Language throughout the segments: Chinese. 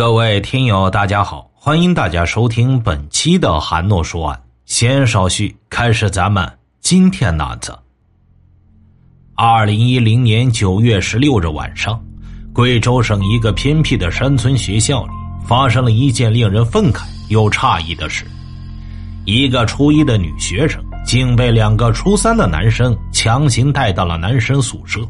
各位听友，大家好，欢迎大家收听本期的韩诺说案。先稍序，开始咱们今天的案子。二零一零年九月十六日晚上，贵州省一个偏僻的山村学校里，发生了一件令人愤慨又诧异的事：一个初一的女学生，竟被两个初三的男生强行带到了男生宿舍，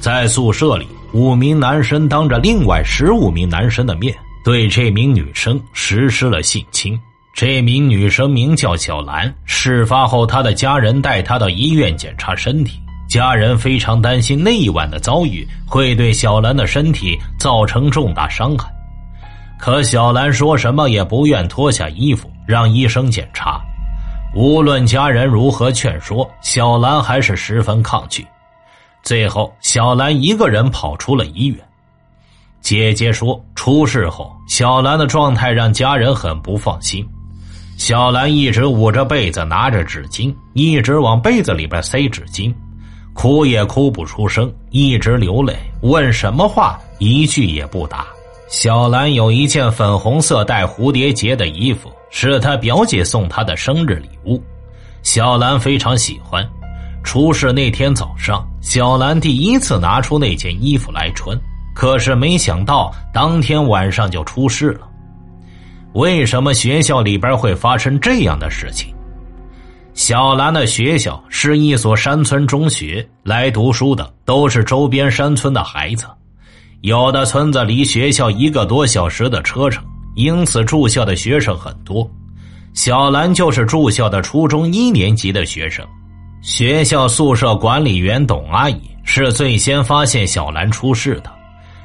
在宿舍里。五名男生当着另外十五名男生的面，对这名女生实施了性侵。这名女生名叫小兰。事发后，她的家人带她到医院检查身体，家人非常担心那一晚的遭遇会对小兰的身体造成重大伤害。可小兰说什么也不愿脱下衣服让医生检查。无论家人如何劝说，小兰还是十分抗拒。最后，小兰一个人跑出了医院。姐姐说，出事后，小兰的状态让家人很不放心。小兰一直捂着被子，拿着纸巾，一直往被子里边塞纸巾，哭也哭不出声，一直流泪，问什么话一句也不答。小兰有一件粉红色带蝴蝶结的衣服，是她表姐送她的生日礼物，小兰非常喜欢。出事那天早上，小兰第一次拿出那件衣服来穿，可是没想到当天晚上就出事了。为什么学校里边会发生这样的事情？小兰的学校是一所山村中学，来读书的都是周边山村的孩子，有的村子离学校一个多小时的车程，因此住校的学生很多。小兰就是住校的初中一年级的学生。学校宿舍管理员董阿姨是最先发现小兰出事的。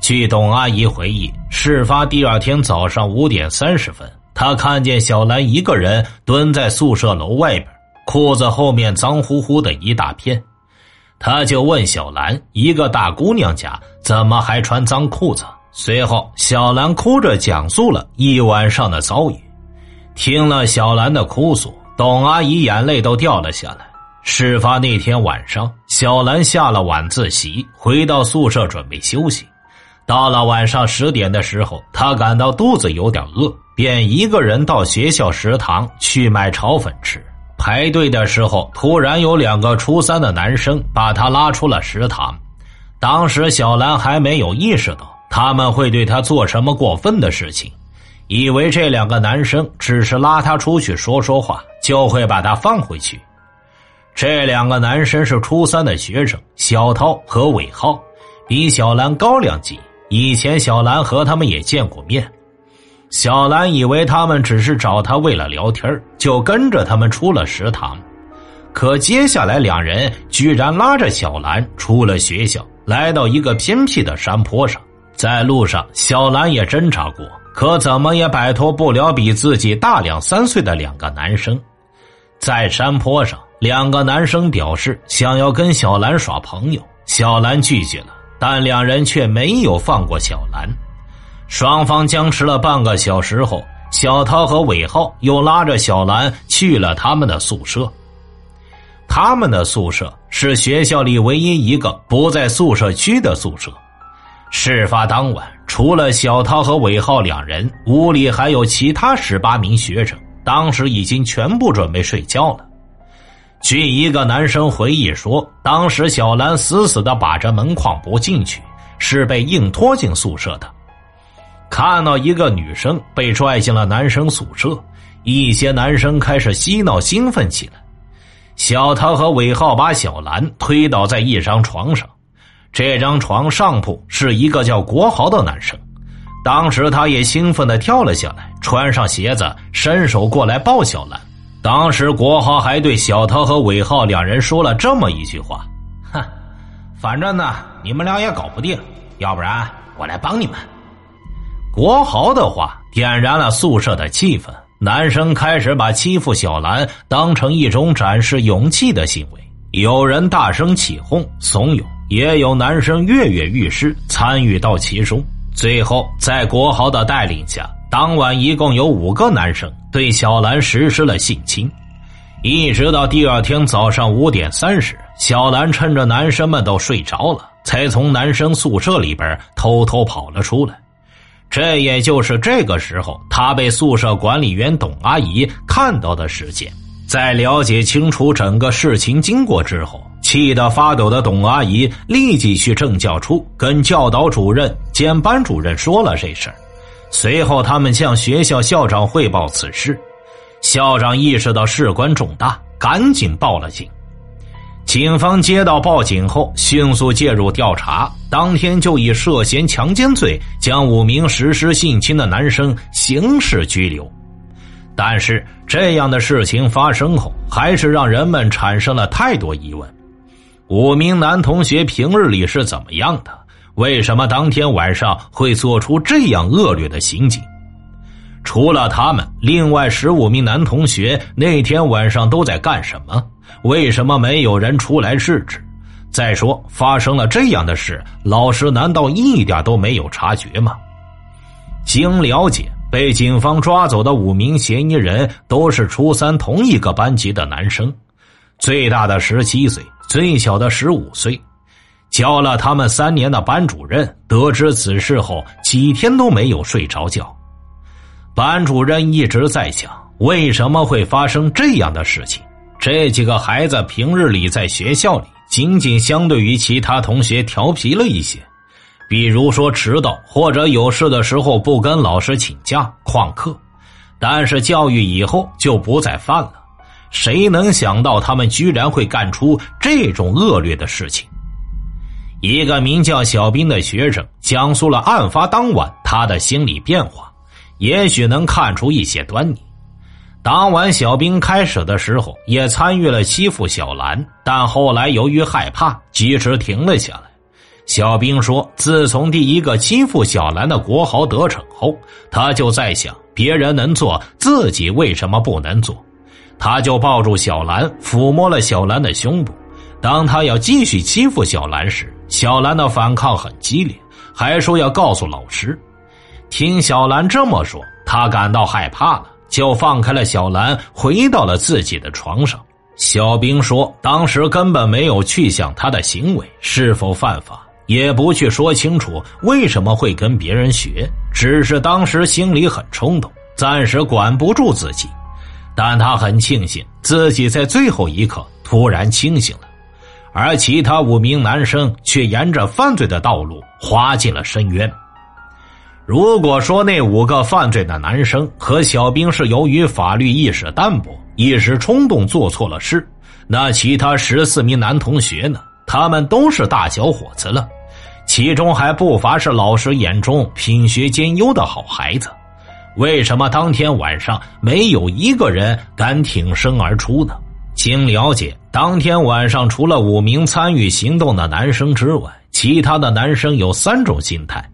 据董阿姨回忆，事发第二天早上五点三十分，她看见小兰一个人蹲在宿舍楼外边，裤子后面脏乎乎的一大片。她就问小兰：“一个大姑娘家怎么还穿脏裤子？”随后，小兰哭着讲述了一晚上的遭遇。听了小兰的哭诉，董阿姨眼泪都掉了下来。事发那天晚上，小兰下了晚自习，回到宿舍准备休息。到了晚上十点的时候，她感到肚子有点饿，便一个人到学校食堂去买炒粉吃。排队的时候，突然有两个初三的男生把她拉出了食堂。当时小兰还没有意识到他们会对她做什么过分的事情，以为这两个男生只是拉她出去说说话，就会把她放回去。这两个男生是初三的学生，小涛和伟浩，比小兰高两级。以前小兰和他们也见过面。小兰以为他们只是找他为了聊天，就跟着他们出了食堂。可接下来两人居然拉着小兰出了学校，来到一个偏僻的山坡上。在路上，小兰也挣扎过，可怎么也摆脱不了比自己大两三岁的两个男生。在山坡上。两个男生表示想要跟小兰耍朋友，小兰拒绝了，但两人却没有放过小兰。双方僵持了半个小时后，小涛和韦浩又拉着小兰去了他们的宿舍。他们的宿舍是学校里唯一一个不在宿舍区的宿舍。事发当晚，除了小涛和韦浩两人，屋里还有其他十八名学生，当时已经全部准备睡觉了。据一个男生回忆说，当时小兰死死的把着门框不进去，是被硬拖进宿舍的。看到一个女生被拽进了男生宿舍，一些男生开始嬉闹兴奋起来。小涛和韦浩把小兰推倒在一张床上，这张床上铺是一个叫国豪的男生，当时他也兴奋的跳了下来，穿上鞋子，伸手过来抱小兰。当时国豪还对小涛和韦浩两人说了这么一句话：“哼，反正呢，你们俩也搞不定，要不然我来帮你们。”国豪的话点燃了宿舍的气氛，男生开始把欺负小兰当成一种展示勇气的行为，有人大声起哄怂恿，也有男生跃跃欲试参与到其中。最后，在国豪的带领下。当晚一共有五个男生对小兰实施了性侵，一直到第二天早上五点三十，小兰趁着男生们都睡着了，才从男生宿舍里边偷偷跑了出来。这也就是这个时候，他被宿舍管理员董阿姨看到的时间。在了解清楚整个事情经过之后，气得发抖的董阿姨立即去政教处跟教导主任兼班主任说了这事儿。随后，他们向学校校长汇报此事。校长意识到事关重大，赶紧报了警。警方接到报警后，迅速介入调查，当天就以涉嫌强奸罪将五名实施性侵的男生刑事拘留。但是，这样的事情发生后，还是让人们产生了太多疑问：五名男同学平日里是怎么样的？为什么当天晚上会做出这样恶劣的行径？除了他们，另外十五名男同学那天晚上都在干什么？为什么没有人出来制止？再说，发生了这样的事，老师难道一点都没有察觉吗？经了解。被警方抓走的五名嫌疑人都是初三同一个班级的男生，最大的十七岁，最小的十五岁。教了他们三年的班主任得知此事后，几天都没有睡着觉。班主任一直在想，为什么会发生这样的事情？这几个孩子平日里在学校里，仅仅相对于其他同学调皮了一些。比如说迟到或者有事的时候不跟老师请假旷课，但是教育以后就不再犯了。谁能想到他们居然会干出这种恶劣的事情？一个名叫小兵的学生讲述了案发当晚他的心理变化，也许能看出一些端倪。当晚，小兵开始的时候也参与了欺负小兰，但后来由于害怕，及时停了下来。小兵说：“自从第一个欺负小兰的国豪得逞后，他就在想，别人能做，自己为什么不能做？他就抱住小兰，抚摸了小兰的胸部。当他要继续欺负小兰时，小兰的反抗很激烈，还说要告诉老师。听小兰这么说，他感到害怕了，就放开了小兰，回到了自己的床上。小兵说，当时根本没有去想他的行为是否犯法。”也不去说清楚为什么会跟别人学，只是当时心里很冲动，暂时管不住自己。但他很庆幸自己在最后一刻突然清醒了，而其他五名男生却沿着犯罪的道路滑进了深渊。如果说那五个犯罪的男生和小兵是由于法律意识淡薄、一时冲动做错了事，那其他十四名男同学呢？他们都是大小伙子了。其中还不乏是老师眼中品学兼优的好孩子，为什么当天晚上没有一个人敢挺身而出呢？经了解，当天晚上除了五名参与行动的男生之外，其他的男生有三种心态：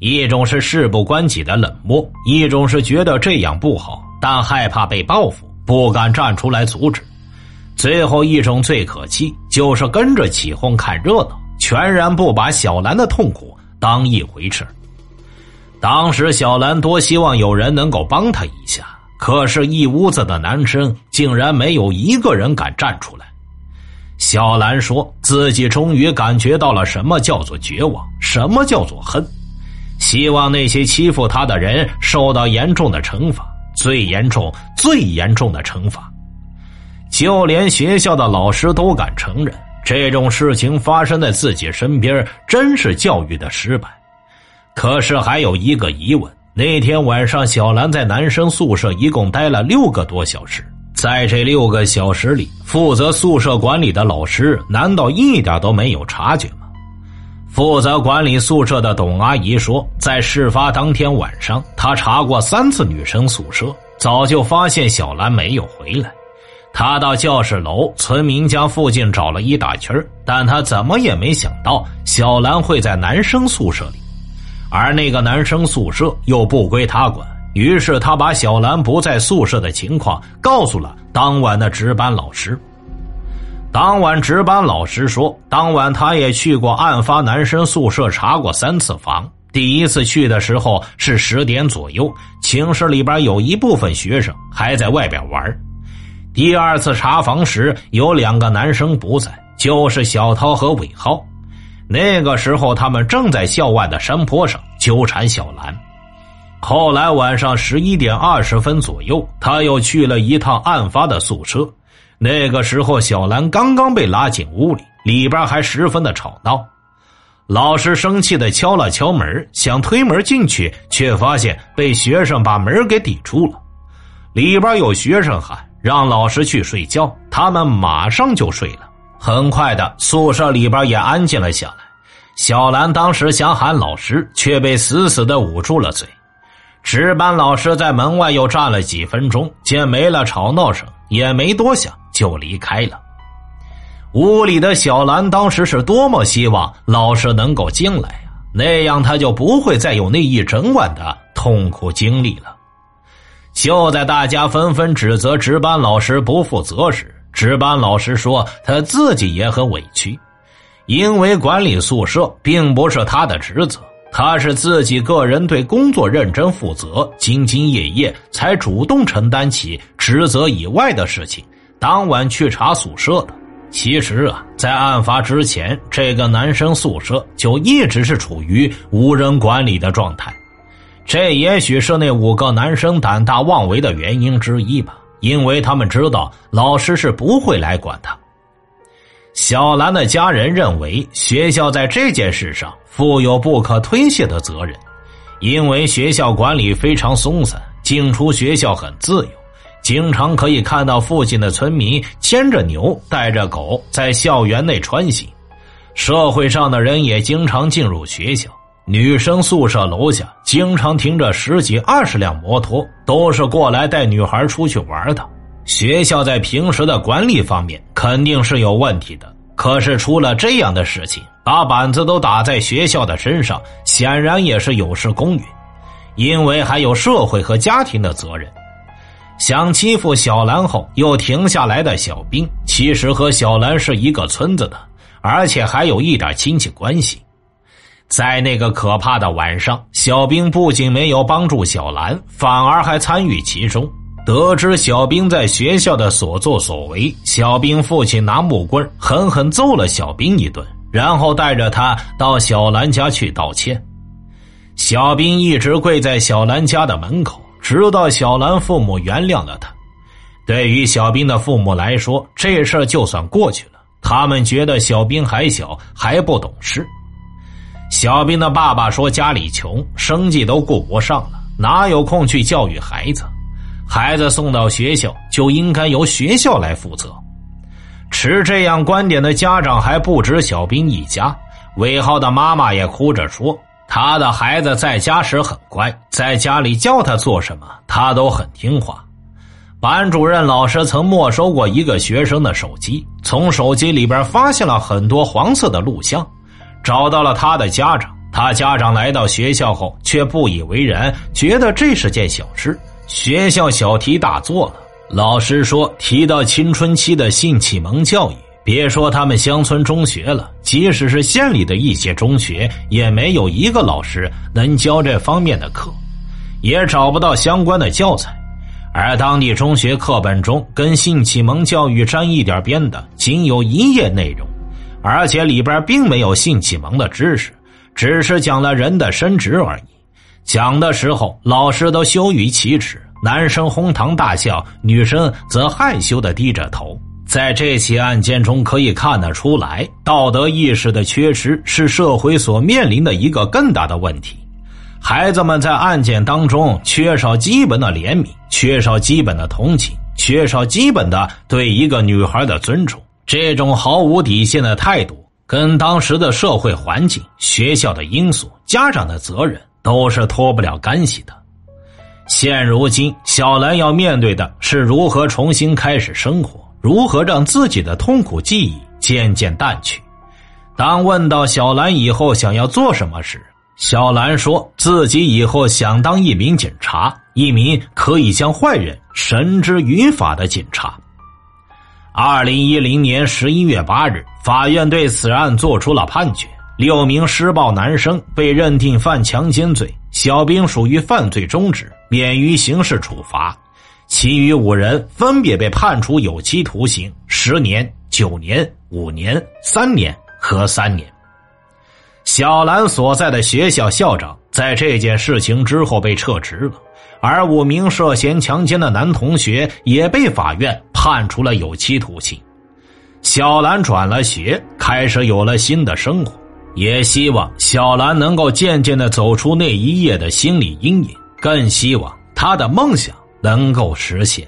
一种是事不关己的冷漠，一种是觉得这样不好，但害怕被报复，不敢站出来阻止；最后一种最可气，就是跟着起哄看热闹。全然不把小兰的痛苦当一回事。当时小兰多希望有人能够帮她一下，可是，一屋子的男生竟然没有一个人敢站出来。小兰说自己终于感觉到了什么叫做绝望，什么叫做恨，希望那些欺负他的人受到严重的惩罚，最严重、最严重的惩罚。就连学校的老师都敢承认。这种事情发生在自己身边，真是教育的失败。可是还有一个疑问：那天晚上，小兰在男生宿舍一共待了六个多小时，在这六个小时里，负责宿舍管理的老师难道一点都没有察觉吗？负责管理宿舍的董阿姨说，在事发当天晚上，她查过三次女生宿舍，早就发现小兰没有回来。她到教室楼、村民家附近找了一大圈但她怎么也没想到小兰会在男生宿舍里，而那个男生宿舍又不归他管。于是他把小兰不在宿舍的情况告诉了当晚的值班老师。当晚值班老师说，当晚他也去过案发男生宿舍查过三次房。第一次去的时候是十点左右，寝室里边有一部分学生还在外边玩。第二次查房时，有两个男生不在，就是小涛和伟浩。那个时候，他们正在校外的山坡上纠缠小兰。后来晚上十一点二十分左右，他又去了一趟案发的宿舍。那个时候，小兰刚刚被拉进屋里，里边还十分的吵闹。老师生气的敲了敲门，想推门进去，却发现被学生把门给抵住了。里边有学生喊让老师去睡觉，他们马上就睡了。很快的，宿舍里边也安静了下来。小兰当时想喊老师，却被死死的捂住了嘴。值班老师在门外又站了几分钟，见没了吵闹声，也没多想就离开了。屋里的小兰当时是多么希望老师能够进来呀，那样他就不会再有那一整晚的痛苦经历了。就在大家纷纷指责值班老师不负责时，值班老师说他自己也很委屈，因为管理宿舍并不是他的职责。他是自己个人对工作认真负责、兢兢业业，才主动承担起职责以外的事情，当晚去查宿舍的。其实啊，在案发之前，这个男生宿舍就一直是处于无人管理的状态。这也许是那五个男生胆大妄为的原因之一吧，因为他们知道老师是不会来管他。小兰的家人认为，学校在这件事上负有不可推卸的责任，因为学校管理非常松散，进出学校很自由，经常可以看到附近的村民牵着牛、带着狗在校园内穿行。社会上的人也经常进入学校，女生宿舍楼下经常停着十几、二十辆摩托，都是过来带女孩出去玩的。学校在平时的管理方面肯定是有问题的，可是出了这样的事情，把板子都打在学校的身上，显然也是有失公允，因为还有社会和家庭的责任。想欺负小兰后又停下来的小兵，其实和小兰是一个村子的，而且还有一点亲戚关系。在那个可怕的晚上，小兵不仅没有帮助小兰，反而还参与其中。得知小兵在学校的所作所为，小兵父亲拿木棍狠狠揍了小兵一顿，然后带着他到小兰家去道歉。小兵一直跪在小兰家的门口，直到小兰父母原谅了他。对于小兵的父母来说，这事就算过去了。他们觉得小兵还小，还不懂事。小兵的爸爸说：“家里穷，生计都顾不上了，哪有空去教育孩子？”孩子送到学校就应该由学校来负责。持这样观点的家长还不止小兵一家。韦浩的妈妈也哭着说：“他的孩子在家时很乖，在家里叫他做什么，他都很听话。”班主任老师曾没收过一个学生的手机，从手机里边发现了很多黄色的录像，找到了他的家长。他家长来到学校后却不以为然，觉得这是件小事。学校小题大做了。老师说，提到青春期的性启蒙教育，别说他们乡村中学了，即使是县里的一些中学，也没有一个老师能教这方面的课，也找不到相关的教材。而当地中学课本中跟性启蒙教育沾一点边的，仅有一页内容，而且里边并没有性启蒙的知识，只是讲了人的生殖而已。讲的时候，老师都羞于启齿，男生哄堂大笑，女生则害羞的低着头。在这起案件中，可以看得出来，道德意识的缺失是社会所面临的一个更大的问题。孩子们在案件当中缺少基本的怜悯，缺少基本的同情，缺少基本的对一个女孩的尊重。这种毫无底线的态度，跟当时的社会环境、学校的因素、家长的责任。都是脱不了干系的。现如今，小兰要面对的是如何重新开始生活，如何让自己的痛苦记忆渐渐淡去。当问到小兰以后想要做什么时，小兰说自己以后想当一名警察，一名可以将坏人绳之于法的警察。二零一零年十一月八日，法院对此案作出了判决。六名施暴男生被认定犯强奸罪，小兵属于犯罪中止，免于刑事处罚；其余五人分别被判处有期徒刑十年、九年、五年、三年和三年。小兰所在的学校校长在这件事情之后被撤职了，而五名涉嫌强奸的男同学也被法院判处了有期徒刑。小兰转了学，开始有了新的生活，也希望小兰能够渐渐的走出那一夜的心理阴影，更希望她的梦想能够实现。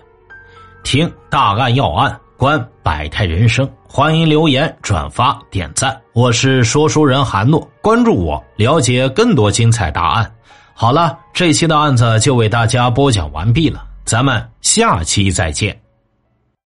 听大案要案，观百态人生，欢迎留言、转发、点赞。我是说书人韩诺，关注我，了解更多精彩答案。好了，这期的案子就为大家播讲完毕了，咱们下期再见。